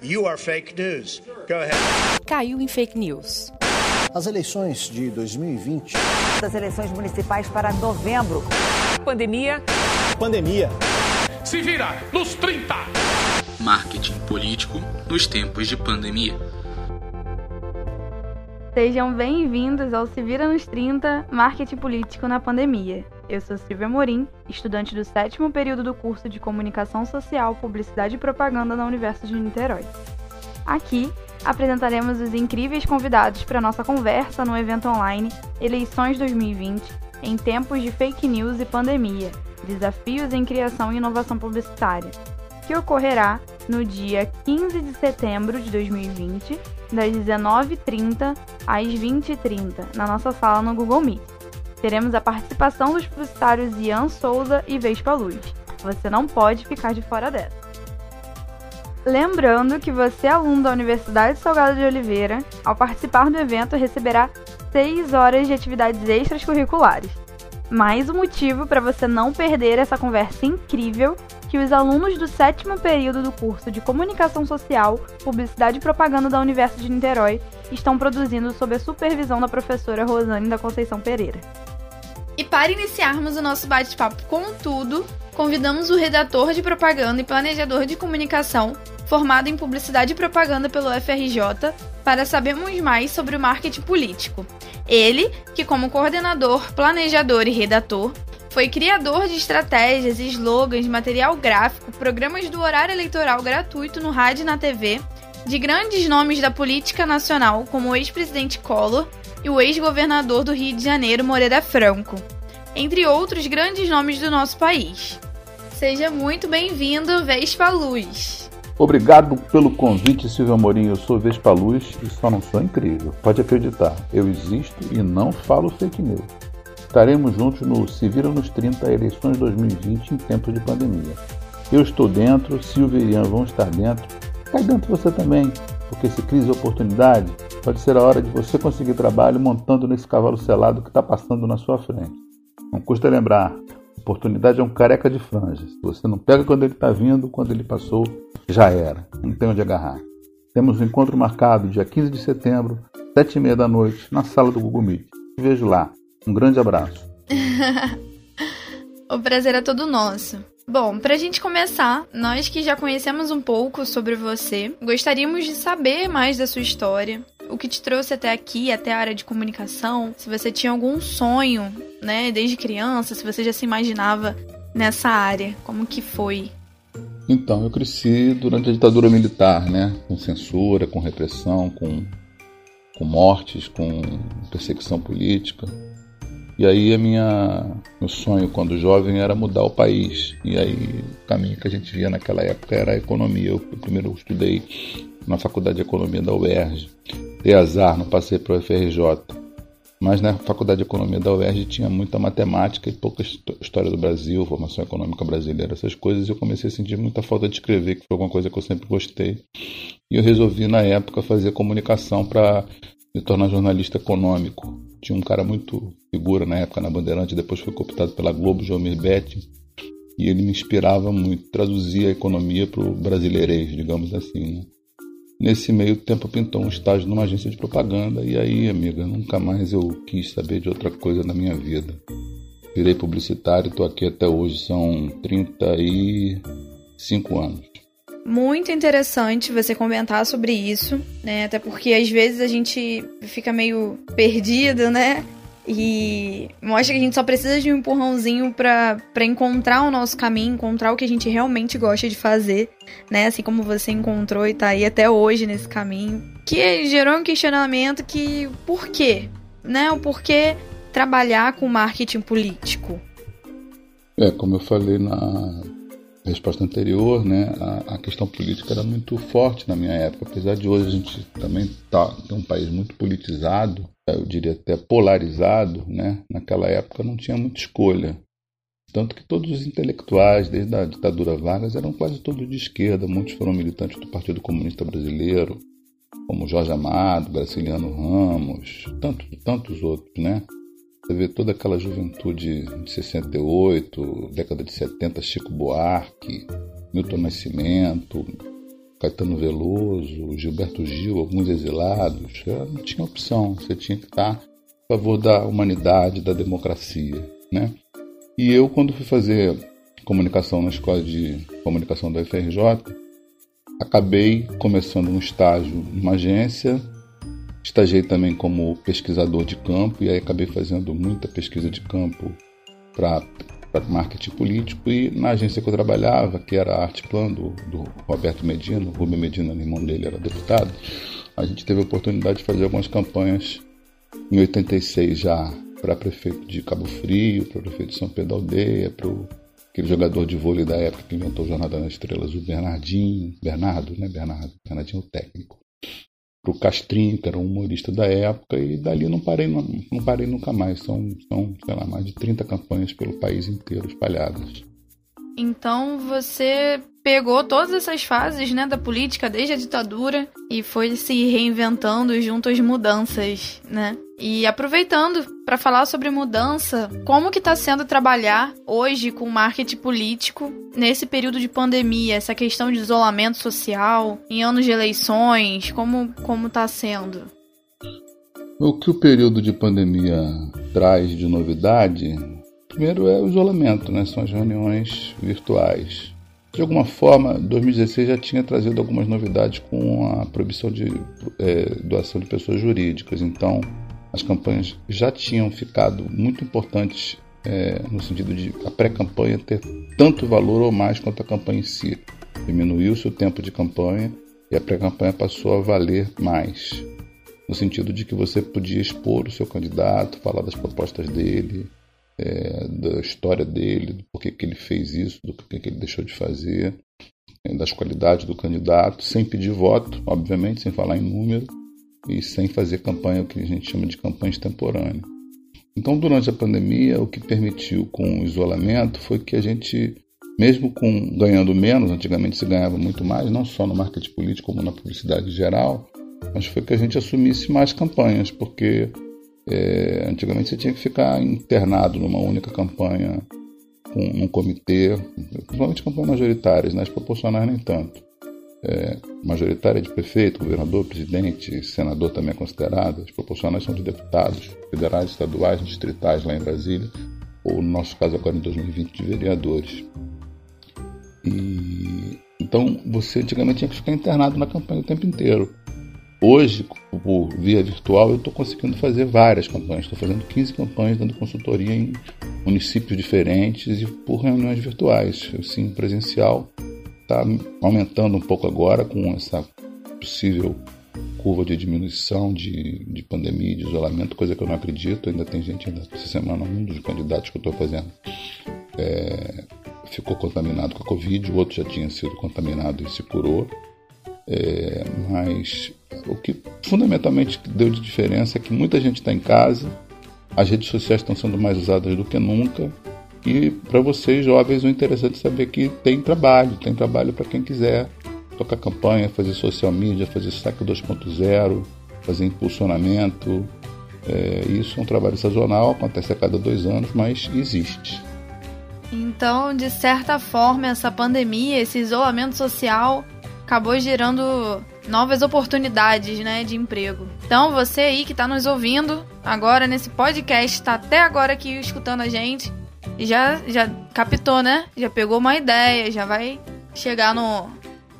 You are fake news. Go ahead. Caiu em fake news. As eleições de 2020. Das eleições municipais para novembro. Pandemia. Pandemia. Se vira nos 30. Marketing político nos tempos de pandemia. Sejam bem-vindos ao Se Vira nos 30 Marketing Político na Pandemia. Eu sou Silvia Morim, estudante do sétimo período do curso de Comunicação Social, Publicidade e Propaganda na Universidade de Niterói. Aqui apresentaremos os incríveis convidados para nossa conversa no evento online Eleições 2020 em tempos de fake news e pandemia, desafios em criação e inovação publicitária, que ocorrerá no dia 15 de setembro de 2020, das 19h30 às 20h30, na nossa sala no Google Meet. Teremos a participação dos publicitários Ian Souza e Vespa Luz. Você não pode ficar de fora dessa. Lembrando que você, aluno da Universidade Salgado de Oliveira, ao participar do evento receberá 6 horas de atividades extracurriculares. Mais um motivo para você não perder essa conversa incrível que os alunos do sétimo período do curso de Comunicação Social, Publicidade e Propaganda da Universidade de Niterói estão produzindo sob a supervisão da professora Rosane da Conceição Pereira. E para iniciarmos o nosso bate-papo com tudo, convidamos o redator de propaganda e planejador de comunicação, formado em Publicidade e Propaganda pelo FRJ, para sabermos mais sobre o marketing político. Ele, que como coordenador, planejador e redator, foi criador de estratégias, slogans, material gráfico, programas do horário eleitoral gratuito no rádio e na TV, de grandes nomes da política nacional, como o ex-presidente Collor e o ex-governador do Rio de Janeiro, Moreira Franco, entre outros grandes nomes do nosso país. Seja muito bem-vindo, Vespa Luz. Obrigado pelo convite, Silvio Amorim. Eu sou Vespa Luz e só não sou incrível. Pode acreditar, eu existo e não falo fake news. Estaremos juntos no Se Vira nos 30 Eleições 2020 em tempos de pandemia. Eu estou dentro, Silvia e Ian vão estar dentro. Cai dentro você também, porque se crise é oportunidade, pode ser a hora de você conseguir trabalho montando nesse cavalo selado que está passando na sua frente. Não custa lembrar, oportunidade é um careca de franjas. Você não pega quando ele está vindo, quando ele passou, já era. Não tem onde agarrar. Temos um encontro marcado dia 15 de setembro, sete e meia da noite, na sala do Google Meet. Te vejo lá. Um grande abraço. o prazer é todo nosso. Bom, para a gente começar, nós que já conhecemos um pouco sobre você, gostaríamos de saber mais da sua história, o que te trouxe até aqui, até a área de comunicação, se você tinha algum sonho, né, desde criança, se você já se imaginava nessa área, como que foi? Então, eu cresci durante a ditadura militar, né, com censura, com repressão, com, com mortes, com perseguição política. E aí a minha meu sonho quando jovem era mudar o país. E aí o caminho que a gente via naquela época era a economia. Eu, eu primeiro estudei na faculdade de economia da UERJ. Dei azar, não passei para o FRJ. Mas na faculdade de economia da UERJ tinha muita matemática e pouca história do Brasil, formação econômica brasileira, essas coisas. E eu comecei a sentir muita falta de escrever, que foi alguma coisa que eu sempre gostei. E eu resolvi na época fazer comunicação para me tornar jornalista econômico. Tinha um cara muito figura na época na Bandeirante, depois foi cooptado pela Globo, Jomir Betti, e ele me inspirava muito, traduzia a economia para o brasileirês, digamos assim. Né? Nesse meio tempo pintou um estágio numa agência de propaganda e aí, amiga, nunca mais eu quis saber de outra coisa na minha vida. Virei publicitário, estou aqui até hoje, são 35 anos muito interessante você comentar sobre isso, né? Até porque às vezes a gente fica meio perdido, né? E mostra que a gente só precisa de um empurrãozinho para encontrar o nosso caminho, encontrar o que a gente realmente gosta de fazer, né? Assim como você encontrou e tá aí até hoje nesse caminho. Que gerou um questionamento que por quê? Né? O porquê trabalhar com marketing político? É, como eu falei na resposta anterior, né, a, a, questão política era muito forte na minha época. Apesar de hoje a gente também tá, ter um país muito politizado, eu diria até polarizado, né, naquela época não tinha muita escolha. Tanto que todos os intelectuais, desde a ditadura Vargas, eram quase todos de esquerda. Muitos foram militantes do Partido Comunista Brasileiro, como Jorge Amado, Graciliano Ramos, tantos, tantos outros, né? Você vê toda aquela juventude de 68, década de 70, Chico Buarque, Milton Nascimento, Caetano Veloso, Gilberto Gil, alguns exilados. Não tinha opção, você tinha que estar a favor da humanidade, da democracia. Né? E eu, quando fui fazer comunicação na escola de comunicação da UFRJ, acabei começando um estágio numa agência, estagiei também como pesquisador de campo e aí acabei fazendo muita pesquisa de campo para marketing político e na agência que eu trabalhava, que era a Arte Plan do, do Roberto Medina, o Rubem Medina, irmão dele, era deputado, a gente teve a oportunidade de fazer algumas campanhas em 86 já para prefeito de Cabo Frio, para prefeito de São Pedro Aldeia, para aquele jogador de vôlei da época que inventou Jornada nas Estrelas, o Bernardinho, Bernardo, né? Bernardo, Bernardinho o técnico. Para o Castrinho, que era um humorista da época, e dali não parei, não, não parei nunca mais. São, são, sei lá, mais de 30 campanhas pelo país inteiro espalhadas. Então você pegou todas essas fases, né, da política desde a ditadura e foi se reinventando junto às mudanças, né? E aproveitando para falar sobre mudança, como que está sendo trabalhar hoje com marketing político nesse período de pandemia, essa questão de isolamento social, em anos de eleições, como como está sendo? O que o período de pandemia traz de novidade Primeiro é o isolamento, né? são as reuniões virtuais. De alguma forma, 2016 já tinha trazido algumas novidades com a proibição de é, doação de pessoas jurídicas. Então, as campanhas já tinham ficado muito importantes é, no sentido de a pré-campanha ter tanto valor ou mais quanto a campanha em si. Diminuiu-se o tempo de campanha e a pré-campanha passou a valer mais, no sentido de que você podia expor o seu candidato, falar das propostas dele, é, da história dele, do porquê que ele fez isso, do porquê que ele deixou de fazer, é, das qualidades do candidato, sem pedir voto, obviamente, sem falar em número e sem fazer campanha, o que a gente chama de campanha extemporânea. Então, durante a pandemia, o que permitiu com o isolamento foi que a gente, mesmo com ganhando menos, antigamente se ganhava muito mais, não só no marketing político como na publicidade geral, mas foi que a gente assumisse mais campanhas, porque é, antigamente você tinha que ficar internado numa única campanha, com um comitê, principalmente campanhas majoritárias, nas né? proporcionais nem tanto. É, majoritária de prefeito, governador, presidente, senador também é considerado. As proporcionais são de deputados federais, estaduais, distritais lá em Brasília, ou no nosso caso agora em 2020 de vereadores. E então você antigamente tinha que ficar internado na campanha o tempo inteiro. Hoje, por via virtual, eu estou conseguindo fazer várias campanhas. Estou fazendo 15 campanhas dando consultoria em municípios diferentes e por reuniões virtuais. Assim, presencial está aumentando um pouco agora com essa possível curva de diminuição de, de pandemia, de isolamento, coisa que eu não acredito. Ainda tem gente, ainda essa semana, um dos candidatos que eu estou fazendo é, ficou contaminado com a Covid, o outro já tinha sido contaminado e se curou. É, mas o que fundamentalmente deu de diferença é que muita gente está em casa, as redes sociais estão sendo mais usadas do que nunca. E para vocês jovens, o interessante é saber que tem trabalho, tem trabalho para quem quiser tocar campanha, fazer social media, fazer saque 2.0, fazer impulsionamento. É, isso é um trabalho sazonal, acontece a cada dois anos, mas existe. Então, de certa forma, essa pandemia, esse isolamento social acabou gerando novas oportunidades, né, de emprego. Então, você aí que está nos ouvindo agora nesse podcast, está até agora aqui escutando a gente, já já captou, né? Já pegou uma ideia, já vai chegar no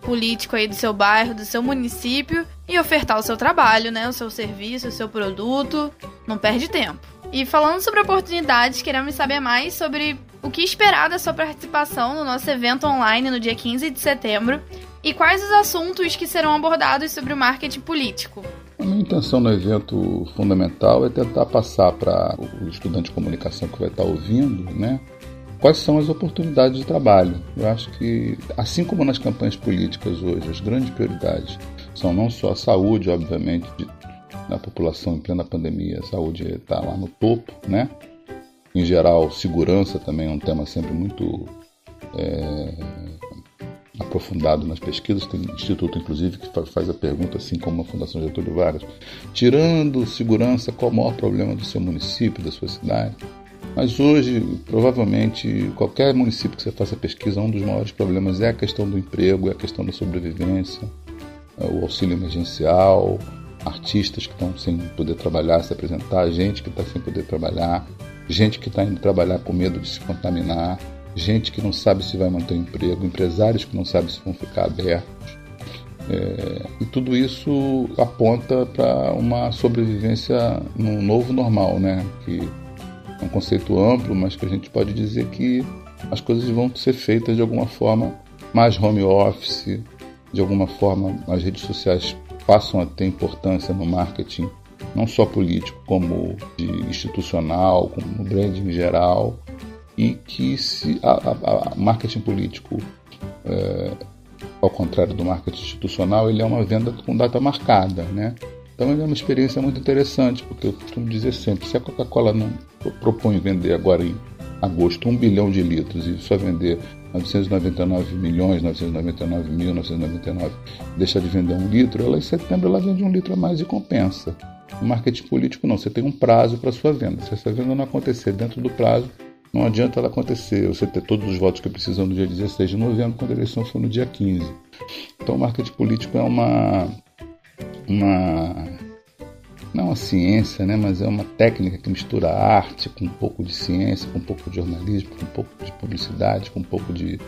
político aí do seu bairro, do seu município e ofertar o seu trabalho, né, o seu serviço, o seu produto. Não perde tempo. E falando sobre oportunidades, queremos saber mais sobre o que esperar da sua participação no nosso evento online no dia 15 de setembro e quais os assuntos que serão abordados sobre o marketing político? A minha intenção no evento fundamental é tentar passar para o estudante de comunicação que vai estar ouvindo, né? Quais são as oportunidades de trabalho? Eu acho que, assim como nas campanhas políticas hoje, as grandes prioridades são não só a saúde, obviamente, de, da população em plena pandemia, a saúde está lá no topo, né? Em geral, segurança também é um tema sempre muito é, aprofundado nas pesquisas, tem um instituto, inclusive, que faz a pergunta, assim como a Fundação Getúlio Vargas, tirando segurança, qual o maior problema do seu município, da sua cidade? Mas hoje, provavelmente, qualquer município que você faça pesquisa, um dos maiores problemas é a questão do emprego, é a questão da sobrevivência, é o auxílio emergencial, artistas que estão sem poder trabalhar, se apresentar, gente que está sem poder trabalhar, gente que está indo trabalhar com medo de se contaminar, gente que não sabe se vai manter o emprego, empresários que não sabem se vão ficar abertos. É, e tudo isso aponta para uma sobrevivência num novo normal, né? Que é um conceito amplo, mas que a gente pode dizer que as coisas vão ser feitas de alguma forma mais home office, de alguma forma as redes sociais passam a ter importância no marketing, não só político, como institucional, como no branding em geral, e que se a, a, a marketing político é, ao contrário do marketing institucional, ele é uma venda com data marcada, né? Então é uma experiência muito interessante, porque eu costumo dizer sempre, se a Coca-Cola não propõe vender agora em agosto um bilhão de litros e só vender 999 milhões, 999 mil, 999, deixar de vender um litro, ela em setembro ela vende um litro a mais e compensa. No marketing político não, você tem um prazo para sua venda. Se essa venda não acontecer dentro do prazo, não adianta ela acontecer, você ter todos os votos que precisa no dia 16 de novembro, quando a eleição for no dia 15. Então, o marketing político é uma. uma não é uma ciência, né, mas é uma técnica que mistura arte com um pouco de ciência, com um pouco de jornalismo, com um pouco de publicidade, com um pouco de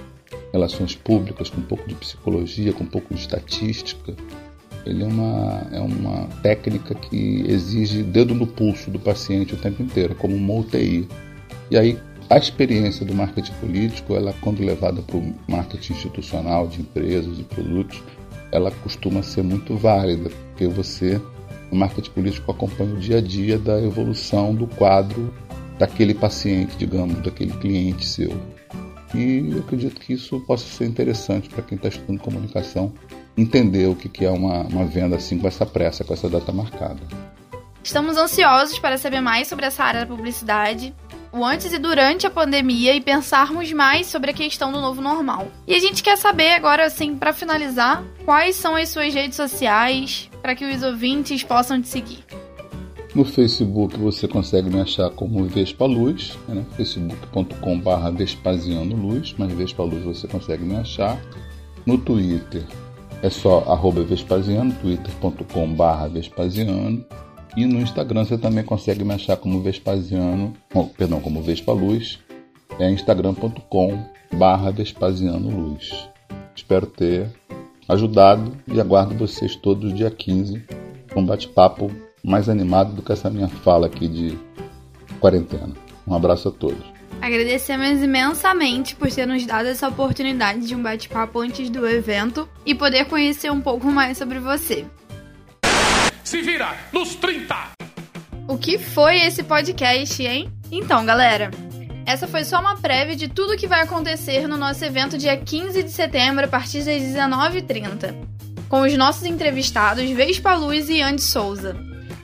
relações públicas, com um pouco de psicologia, com um pouco de estatística. Ele é uma, é uma técnica que exige dedo no pulso do paciente o tempo inteiro, como uma UTI. E aí, a experiência do marketing político, ela quando levada para o marketing institucional de empresas e produtos, ela costuma ser muito válida, porque você, no marketing político, acompanha o dia a dia da evolução do quadro daquele paciente, digamos, daquele cliente seu. E eu acredito que isso possa ser interessante para quem está estudando comunicação entender o que é uma, uma venda assim com essa pressa, com essa data marcada. Estamos ansiosos para saber mais sobre essa área da publicidade o antes e durante a pandemia e pensarmos mais sobre a questão do novo normal. E a gente quer saber agora, assim, para finalizar, quais são as suas redes sociais para que os ouvintes possam te seguir. No Facebook você consegue me achar como Vespa Luz, né? facebook.com.br Vespasiano Luz, mas Vespa Luz você consegue me achar. No Twitter é só arroba Vespasiano, twitter.com.br Vespasiano. E no Instagram você também consegue me achar como Vespasiano, oh, perdão, como Vespa Luz, é instagram.com barra Vespasiano Luz. Espero ter ajudado e aguardo vocês todos dia 15 com um bate-papo mais animado do que essa minha fala aqui de quarentena. Um abraço a todos. Agradecemos imensamente por ter nos dado essa oportunidade de um bate-papo antes do evento e poder conhecer um pouco mais sobre você. Se vira nos 30! O que foi esse podcast, hein? Então, galera, essa foi só uma prévia de tudo que vai acontecer no nosso evento dia 15 de setembro, a partir das 19h30, com os nossos entrevistados Vespa Luz e Andy Souza.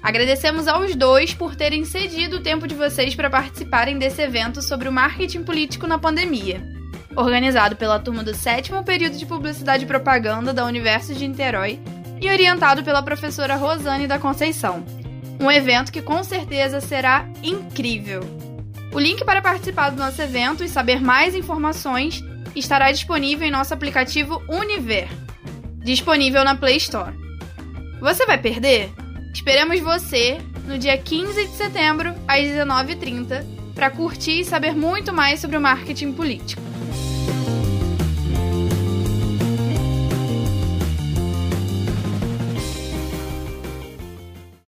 Agradecemos aos dois por terem cedido o tempo de vocês para participarem desse evento sobre o marketing político na pandemia. Organizado pela turma do sétimo período de Publicidade e Propaganda da Universo de Niterói e orientado pela professora Rosane da Conceição. Um evento que com certeza será incrível. O link para participar do nosso evento e saber mais informações estará disponível em nosso aplicativo Univer, disponível na Play Store. Você vai perder? Esperamos você no dia 15 de setembro, às 19h30, para curtir e saber muito mais sobre o marketing político.